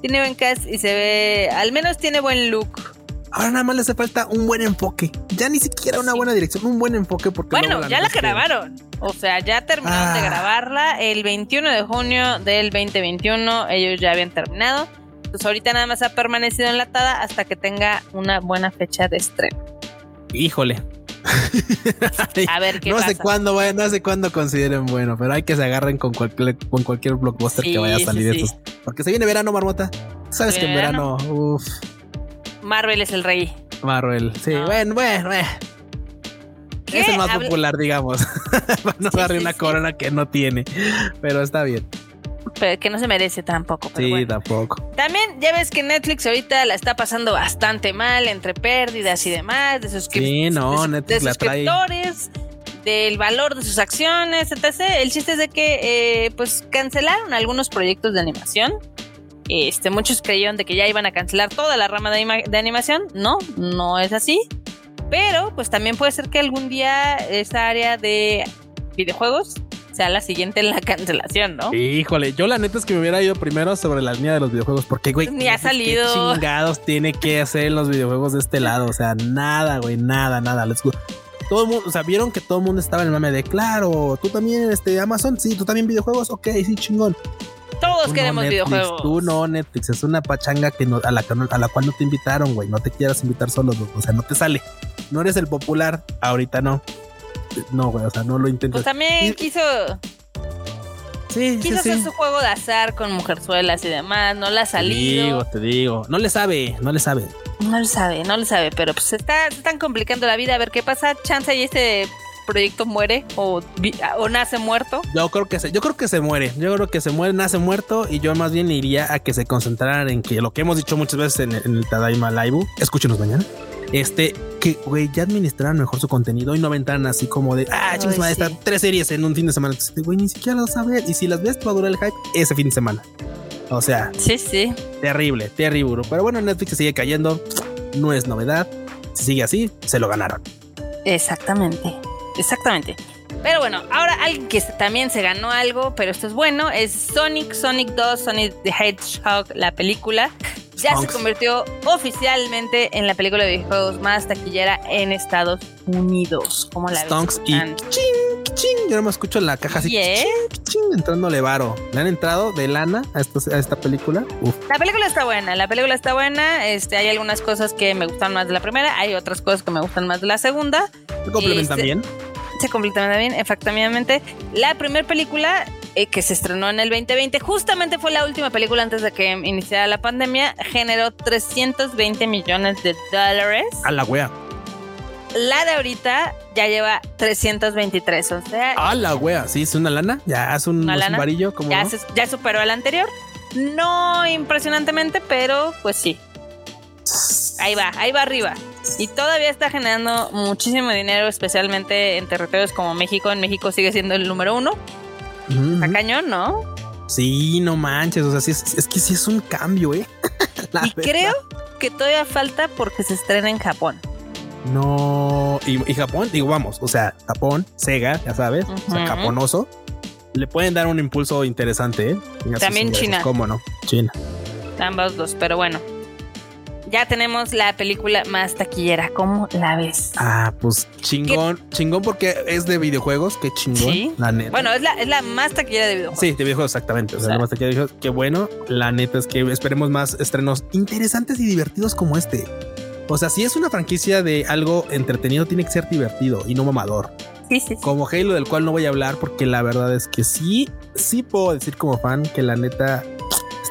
Tiene buen cast y se ve, al menos tiene buen look. Ahora nada más le hace falta un buen enfoque. Ya ni siquiera una buena dirección, un buen enfoque porque... Bueno, ya la grabaron. O sea, ya terminaron de ah. grabarla el 21 de junio del 2021. Ellos ya habían terminado. Pues ahorita nada más ha permanecido enlatada hasta que tenga una buena fecha de estreno. Híjole. a ver qué no sé cuándo no sé cuándo consideren bueno, pero hay que se agarren con cualquier, con cualquier blockbuster que vaya a salir de estos. Porque se viene verano, Marmota. Sabes que en verano, uff. Marvel es el rey. Marvel, sí, bueno, bueno, bueno. Es el más popular, digamos. no darle una corona que no tiene, pero está bien. Pero que no se merece tampoco. sí, tampoco. También ya ves que Netflix ahorita la está pasando bastante mal entre pérdidas y demás, de, sí, no, Netflix suscriptores, del valor de sus acciones, etc. El chiste es de que eh, pues cancelaron algunos proyectos de animación este, muchos creyeron de que ya iban a cancelar toda la rama de, animación. No, no es así. Pero pues también puede ser que algún día esa área de videojuegos sea la siguiente en la cancelación, ¿no? Híjole, yo la neta es que me hubiera ido primero sobre la línea de los videojuegos, porque, güey, ni ha salido. ¿qué chingados tiene que hacer los videojuegos de este lado? O sea, nada, güey, nada, nada. Todo el mundo, o sea, vieron que todo el mundo estaba en el mame de, claro, tú también, este, Amazon, sí, tú también videojuegos, ok, sí, chingón. Todos queremos videojuegos. Tú no, Netflix, es una pachanga que no, a, la, a la cual no te invitaron, güey. No te quieras invitar solo, o sea, no te sale. No eres el popular, ahorita no. No, güey, o sea, no lo intentas. Pues también quiso. Sí, quiso hacer su juego de azar con mujerzuelas y demás, no le ha salido. Te digo, te digo. No le sabe, no le sabe. No le sabe, no le sabe, pero pues está, se están complicando la vida. A ver qué pasa. Chance y este proyecto muere o, o nace muerto? Yo creo que se, yo creo que se muere. Yo creo que se muere, nace muerto y yo más bien iría a que se concentraran en que lo que hemos dicho muchas veces en, el Tadaima Live, escúchenos mañana. Este, que güey, ya administraran mejor su contenido y no aventaran así como de ah, chicos, sí. está tres series en un fin de semana. Güey, ni siquiera lo sabes. Y si las ves, va a durar el hype ese fin de semana. O sea, sí, sí. Terrible, terrible. Pero bueno, Netflix se sigue cayendo. No es novedad. Si sigue así, se lo ganaron. Exactamente. Exactamente. Pero bueno, ahora alguien que también se ganó algo, pero esto es bueno, es Sonic, Sonic 2, Sonic the Hedgehog, la película. Ya se convirtió oficialmente en la película de videojuegos más taquillera en Estados Unidos. Como la Stonks y ching, ching. Yo no me escucho en la caja así ching, ching, entrándole varo. ¿Le han entrado de lana a, a esta película? La película está buena, la película está buena. Este, hay algunas cosas que me gustan más de la primera, hay otras cosas que me gustan más de la segunda. ¿Se complementan este, bien? se completamente bien, efectivamente. La primera película eh, que se estrenó en el 2020, justamente fue la última película antes de que iniciara la pandemia, generó 320 millones de dólares. A la wea. La de ahorita ya lleva 323, o sea. A la wea, sí, es una lana. Ya hace un, varillo como. Ya, ya superó al anterior. No impresionantemente, pero pues sí. Ahí va, ahí va arriba. Y todavía está generando muchísimo dinero, especialmente en territorios como México. En México sigue siendo el número uno. Está cañón, ¿no? Sí, no manches. O sea, es, que sí es un cambio, ¿eh? y creo que todavía falta porque se estrena en Japón. No, y, Japón, digo, vamos, o sea, Japón, Sega, ya sabes, o sea, japonoso. le pueden dar un impulso interesante, ¿eh? También China. ¿Cómo no? China. Ambos dos, pero bueno ya tenemos la película más taquillera. ¿Cómo la ves? Ah, pues chingón, chingón porque es de videojuegos, qué chingón, ¿Sí? la neta. Bueno, es la, es la más taquillera de videojuegos. Sí, de videojuegos, exactamente. O sea, la más taquillera de videojuegos. Qué bueno, la neta es que esperemos más estrenos interesantes y divertidos como este. O sea, si es una franquicia de algo entretenido, tiene que ser divertido y no mamador. Sí, sí, sí. Como Halo, del cual no voy a hablar porque la verdad es que sí, sí puedo decir como fan que la neta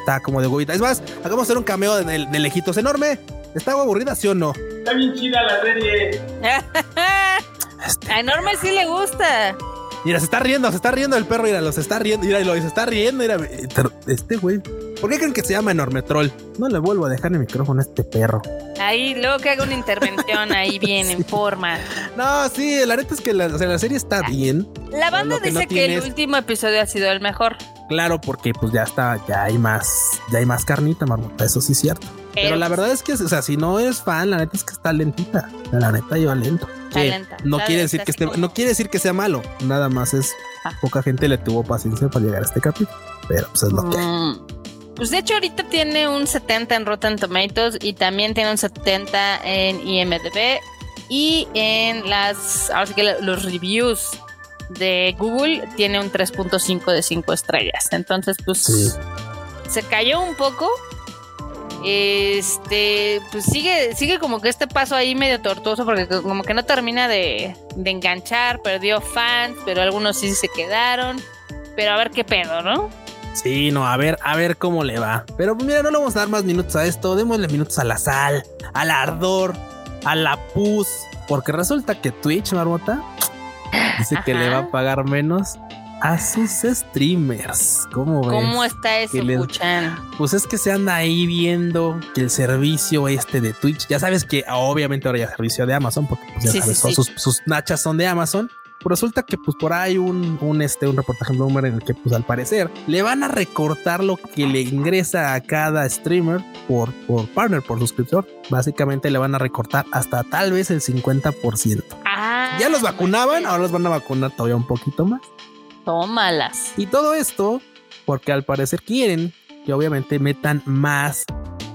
está como de huevita. Es más, hagamos hacer un cameo de, de lejitos enorme. ¿Está aburrida, sí o no? Está bien chida la serie. A enorme sí le gusta. Mira, se está riendo, se está riendo el perro, mira, se está riendo, mira, lo se está riendo, mira, este güey. ¿Por qué creen que se llama enorme troll? No le vuelvo a dejar el micrófono a este perro. Ahí, luego que haga una intervención ahí bien, en forma. No, sí, la neta es que la, la serie está bien. La banda dice que, el último episodio ha sido el mejor. Claro, porque pues ya está, ya hay más, ya hay más carnita, marmota, eso sí es cierto. Pero, la verdad es que, o sea, si no eres fan, la neta es que está lentita. La neta lleva lento. No quiere decir que esté, no quiere decir que sea malo. Nada más es ah. poca gente le tuvo paciencia para llegar a este capítulo. Pero pues es lo que mm. Pues de hecho ahorita tiene un 70 en Rotten Tomatoes y también tiene un 70 en IMDb y en las, ahora sí que los reviews de Google tiene un 3.5 de 5 estrellas. Entonces, pues se cayó un poco. Este, pues sigue, sigue como que este paso ahí medio tortuoso porque como que no termina de, de enganchar, perdió fans, pero algunos sí se quedaron. Pero a ver qué pedo, ¿no? Sí, no, a ver, a ver cómo le va. Pero mira, no le vamos a dar más minutos a esto. Démosle minutos a la sal, al ardor, a la pus. Porque resulta que Twitch, Marmota, Dice que le va a pagar menos a sus streamers. ¿Cómo ves? ¿Cómo está eso, Pues es que se anda ahí viendo que el servicio este de Twitch, ya sabes que obviamente ahora ya servicio de Amazon, porque pues, ya sabes, Sus, sus, nachas son de Amazon. Pues resulta que pues por ahí un, un, este, un reportaje en Bloomberg en el que pues al parecer le van a recortar lo que le ingresa a cada streamer por, por partner, por suscriptor. Básicamente le van a recortar hasta tal vez el 50%. Ah, ya los vacunaban, ahora los van a vacunar todavía un poquito más. Tómalas. Y todo esto porque al parecer quieren que obviamente metan más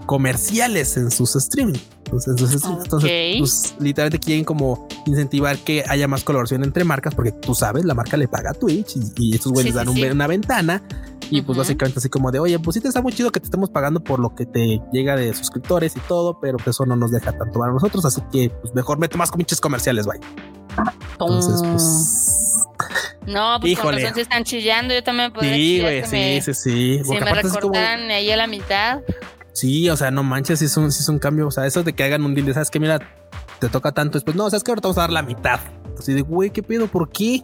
comerciales en sus streaming. Entonces, pues, literalmente quieren como incentivar que haya más colaboración entre marcas, porque tú sabes, la marca le paga a Twitch y, estos güeyes dan una ventana. Y pues básicamente así como de, oye, pues sí te está muy chido que te estemos pagando por lo que te llega de suscriptores y todo, pero pues eso no nos deja tanto para nosotros, así que pues mejor mete más comiches comerciales, bye. Entonces, pues... No, pues Híjole. con razón están chillando, yo también podría Sí, güey, sí, sí, sí. Si me recortaran ahí a la mitad. Sí, o sea, no manches, si es un, es un cambio. O sea, eso de que hagan un deal de, sabes que mira, te toca tanto. Después, no, sabes que ahorita vamos a dar la mitad. Así de, güey, ¿qué pedo? ¿Por qué?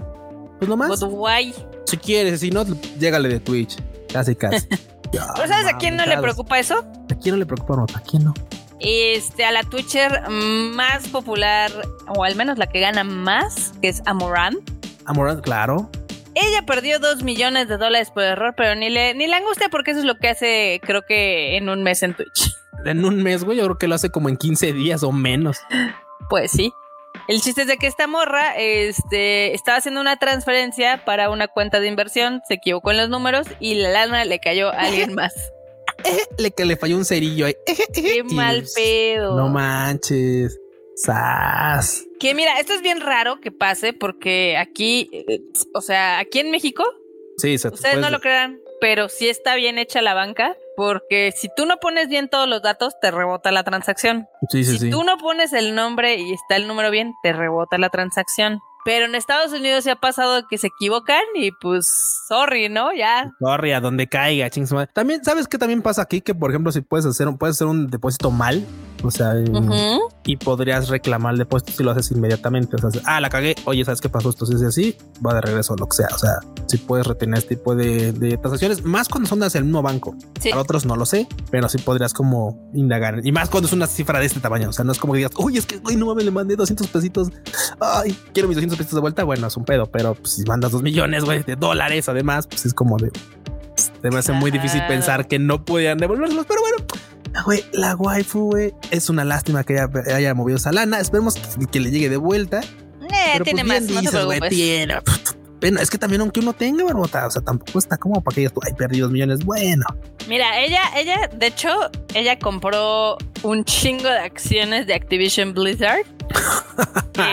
Pues nomás. Guay. Si quieres, si no, llégale de Twitch. Casi, casi. sabes a quién no le preocupa eso? ¿A quién no le preocupa, no? ¿A quién no? Este, a la Twitcher más popular, o al menos la que gana más, que es Amoran. Amoran, claro. Ella perdió dos millones de dólares por error, pero ni le, ni le angustia porque eso es lo que hace, creo que en un mes en Twitch. En un mes, güey, yo creo que lo hace como en 15 días o menos. Pues sí. El chiste es de que esta morra este, estaba haciendo una transferencia para una cuenta de inversión, se equivocó en los números y la lana le cayó a alguien más. le, que le falló un cerillo ahí. Qué mal pedo. No manches. Sas. Que mira, esto es bien raro que pase porque aquí, eh, o sea, aquí en México, sí, ustedes no lo crean, pero sí está bien hecha la banca porque si tú no pones bien todos los datos, te rebota la transacción. Sí, sí, si tú no pones el nombre y está el número bien, te rebota la transacción. Pero en Estados Unidos se ha pasado que se equivocan y pues, sorry, ¿no? Ya. Sorry, a donde caiga, chingos. También, ¿sabes qué también pasa aquí? Que, por ejemplo, si puedes hacer, un, puedes hacer un depósito mal, o sea, y podrías reclamar el depósito si lo haces inmediatamente. O sea, ah, la cagué. Oye, ¿sabes qué pasó? Esto si es así, va de regreso, lo que sea. O sea, si puedes retener este tipo de, transacciones, más cuando son hacia el mismo banco. Sí. Para otros no lo sé, pero sí podrías como indagar. Y más cuando es una cifra de este tamaño. O sea, no es como que digas, oye, es que, güey, no me le mandé 200 pesitos. Ay, quiero mis 200 de vuelta, bueno, es un pedo, pero pues, si mandas dos millones, güey, de dólares, además, pues es como de. Se me hace muy difícil pensar que no podían devolverlos, pero bueno. Güey, la waifu, güey, es una lástima que haya, movido esa lana. Esperemos que, le llegue de vuelta. Eh, tiene pues, más, no te preocupes. tiene, pena. Es que también aunque uno tenga barbota, o sea, tampoco está como para que digas ay, perdidos millones. Bueno, Mira, ella, ella, de hecho, ella compró un chingo de acciones de Activision Blizzard.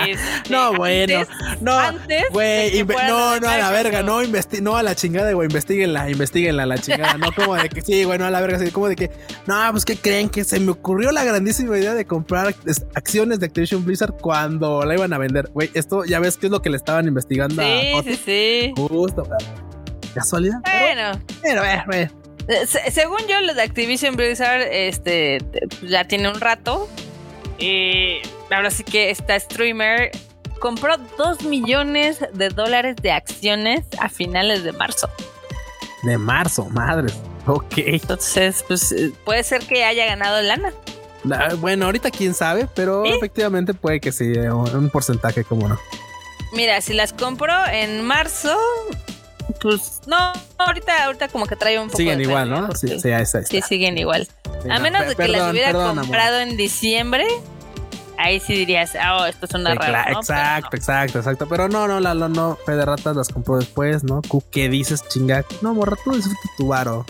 Este, no, bueno, antes- no, antes no, no, a la verga, no, no a la chingada, güey, investiguenla, investiguenla, a la chingada, no como de que sí, güey, no a la verga, así como de que, no, pues que creen que se me ocurrió la grandísima idea de comprar es- acciones de Activision Blizzard cuando la iban a vender, güey, esto ya ves que es lo que le estaban investigando Sí, a sí, sí. Justo, casualidad, pero, Bueno, pero, eh, güey. eh, se- según yo, los de Activision Blizzard este, te- ya tiene un rato. Y ahora sí que esta streamer compró 2 millones de dólares de acciones a finales de marzo. de marzo, madres, ok. Entonces, pues eh, puede ser que haya ganado lana. Ah, Bueno, ahorita quién sabe, pero ¿Sí? efectivamente puede que sí, eh, un porcentaje, como no. Mira, si las compro en marzo, pues no, ahorita, ahorita como que trae un poco Siguen de igual, ¿no? Sí, sí, ahí está. ahí sí siguen igual. A no, menos de que las hubiera perdón, amor. comprado en diciembre, ahí sí dirías, ah, oh, esto es una Sí, ¿no? exacto, exacto, exacto. Pero no, no, la, la- no, Fe de ratas las compró después, ¿no? ¿Qué dices, chinga? No, morra, tú disfruta tu varo.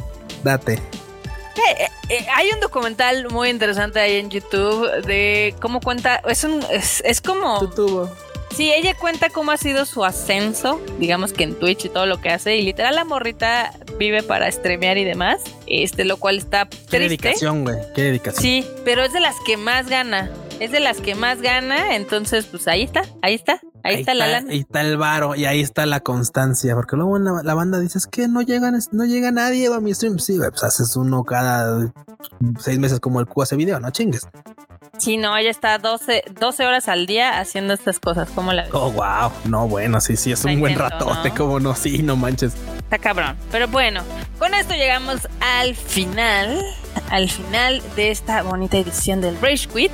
Date. Eh, eh, hay un documental muy interesante ahí en YouTube de cómo cuenta, es un, es, es como, Tu tubo. sí, ella cuenta cómo ha sido su ascenso, digamos que en Twitch y todo lo que hace, y literal la morrita vive para streamear y demás, este, lo cual está Qué triste. dedicación, güey. Qué dedicación. Sí, pero es de las que más gana. Es de las que más gana, entonces pues ahí está, ahí está, ahí, está, la lana. Ahí está el varo y ahí está la constancia. Porque luego la, la banda dices que no llegan, no llega nadie a mi stream. Sí, pues haces uno cada seis meses como el Q hace video, no chingues. Sí, no, ella está 12, 12 horas al día haciendo estas cosas, ¿cómo la ves? Oh, wow. No, bueno, sí, sí, es un Está buen ratote, ¿no? como no, sí, no manches. Está cabrón. Pero bueno, con esto llegamos al final, al final de esta bonita edición del Rage Quit.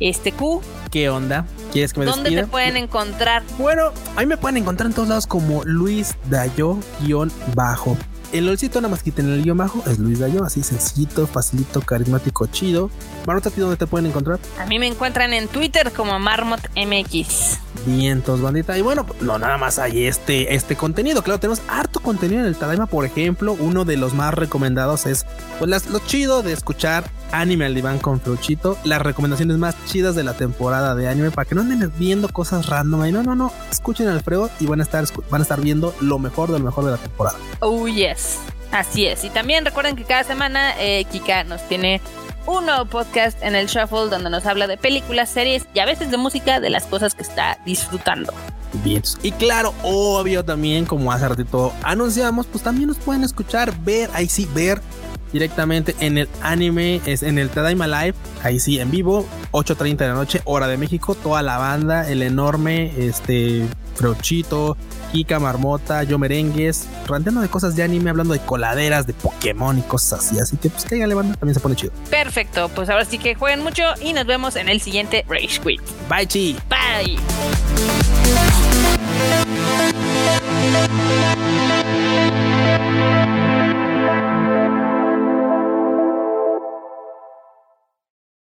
Este Q, ¿Qué onda? ¿Quieres que me ¿dónde despida? te pueden encontrar? Bueno, ahí me pueden encontrar en todos lados como Luis Dayo guion bajo. El LOLcito nada más quiten el guion bajo, es Luis Dayo, así sencillito, facilito, carismático, chido. Marota, ¿a ti dónde te pueden encontrar? A mí me encuentran en Twitter como Marmot MX. Vientos, bandita. Y bueno, no nada más hay este, este contenido. Claro, tenemos harto contenido en el Tadaima, por ejemplo. Uno de los más recomendados es pues, las- lo chido de escuchar anime al diván con Fruchito. Las recomendaciones más chidas de la temporada de anime para que no anden viendo cosas random. ahí. no, no, no. Escuchen al Alfredo y van a estar, van a estar viendo lo mejor de lo mejor de la temporada. Oh, yes. Así es. Y también recuerden que cada semana eh, Kika nos tiene un nuevo podcast en el Shuffle donde nos habla de películas, series y a veces de música de las cosas que está disfrutando. Bien. Y claro, obvio también, como hace ratito anunciamos, pues también nos pueden escuchar, ver, ahí sí, ver directamente en el anime, es en el Tadaima Live, ahí sí, en vivo, 8.30 de la noche, hora de México, toda la banda, el enorme, este, Frochito, Kika Marmota, Yo Merengues, ranteando de cosas de anime, hablando de coladeras, de Pokémon y cosas así. Así que pues cáigale banda, también se pone chido. Perfecto, pues ahora sí que jueguen mucho y nos vemos en el siguiente Rage Quit. Bye chi. Bye.